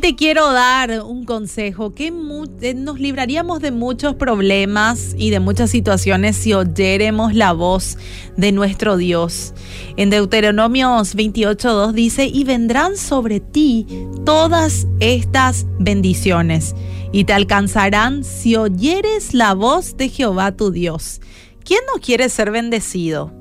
te quiero dar un consejo que eh, nos libraríamos de muchos problemas y de muchas situaciones si oyéremos la voz de nuestro Dios. En Deuteronomios 28.2 dice, y vendrán sobre ti todas estas bendiciones y te alcanzarán si oyeres la voz de Jehová tu Dios. ¿Quién no quiere ser bendecido?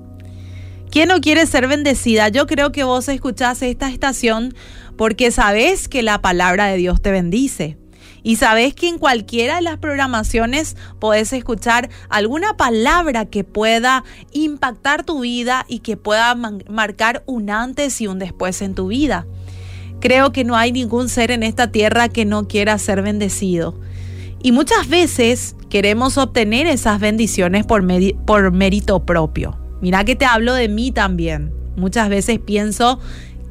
¿Quién no quiere ser bendecida? Yo creo que vos escuchás esta estación porque sabés que la palabra de Dios te bendice. Y sabés que en cualquiera de las programaciones podés escuchar alguna palabra que pueda impactar tu vida y que pueda marcar un antes y un después en tu vida. Creo que no hay ningún ser en esta tierra que no quiera ser bendecido. Y muchas veces queremos obtener esas bendiciones por, por mérito propio. Mira que te hablo de mí también. Muchas veces pienso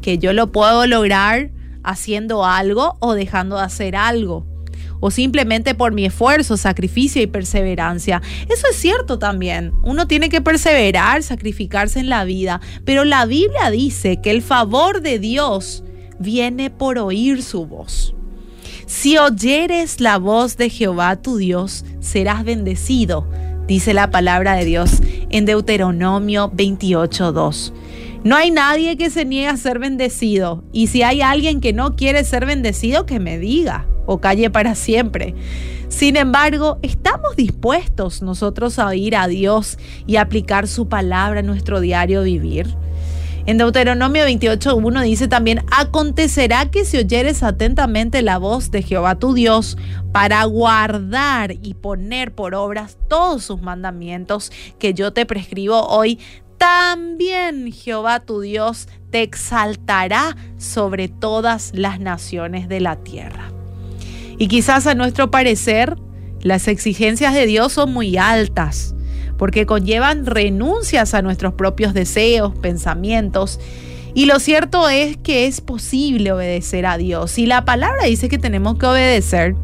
que yo lo puedo lograr haciendo algo o dejando de hacer algo. O simplemente por mi esfuerzo, sacrificio y perseverancia. Eso es cierto también. Uno tiene que perseverar, sacrificarse en la vida. Pero la Biblia dice que el favor de Dios viene por oír su voz. Si oyeres la voz de Jehová tu Dios, serás bendecido, dice la palabra de Dios en Deuteronomio 28.2. No hay nadie que se niegue a ser bendecido. Y si hay alguien que no quiere ser bendecido, que me diga o calle para siempre. Sin embargo, estamos dispuestos nosotros a oír a Dios y aplicar su palabra en nuestro diario vivir. En Deuteronomio 28.1 dice también, acontecerá que si oyeres atentamente la voz de Jehová tu Dios para guardar y poner por obras todos sus mandamientos que yo te prescribo hoy, también Jehová tu Dios te exaltará sobre todas las naciones de la tierra. Y quizás a nuestro parecer, las exigencias de Dios son muy altas, porque conllevan renuncias a nuestros propios deseos, pensamientos. Y lo cierto es que es posible obedecer a Dios. Y la palabra dice que tenemos que obedecer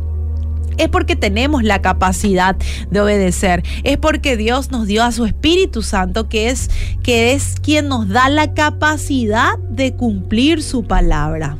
es porque tenemos la capacidad de obedecer, es porque Dios nos dio a su Espíritu Santo, que es, que es quien nos da la capacidad de cumplir su palabra.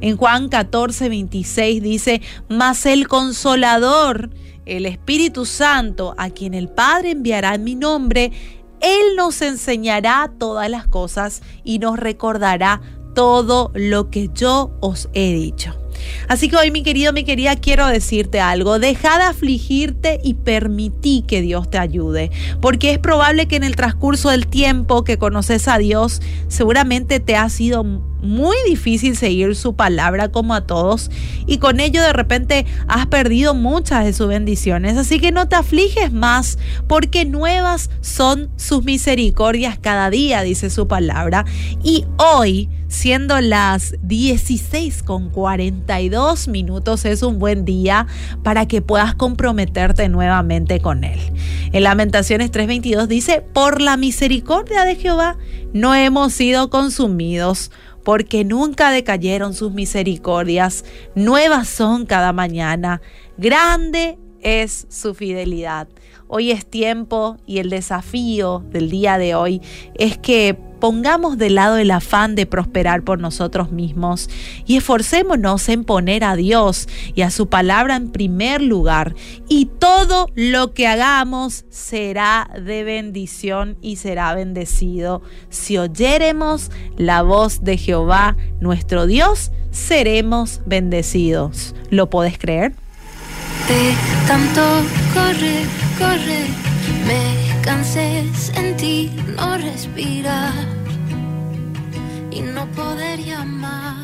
En Juan 14, 26 dice, mas el consolador, el Espíritu Santo, a quien el Padre enviará en mi nombre, Él nos enseñará todas las cosas y nos recordará todo lo que yo os he dicho. Así que hoy, mi querido, mi querida, quiero decirte algo. Deja de afligirte y permití que Dios te ayude. Porque es probable que en el transcurso del tiempo que conoces a Dios, seguramente te ha sido muy difícil seguir su palabra como a todos y con ello de repente has perdido muchas de sus bendiciones. Así que no te afliges más porque nuevas son sus misericordias cada día, dice su palabra. Y hoy, siendo las 16 con 42 minutos, es un buen día para que puedas comprometerte nuevamente con Él. En Lamentaciones 3:22 dice, por la misericordia de Jehová no hemos sido consumidos porque nunca decayeron sus misericordias, nuevas son cada mañana, grande es su fidelidad. Hoy es tiempo y el desafío del día de hoy es que pongamos de lado el afán de prosperar por nosotros mismos y esforcémonos en poner a Dios y a su palabra en primer lugar. Y todo lo que hagamos será de bendición y será bendecido. Si oyéremos la voz de Jehová, nuestro Dios, seremos bendecidos. ¿Lo podés creer? Tanto correr, correr, me cansé, ti no respirar y no poder llamar.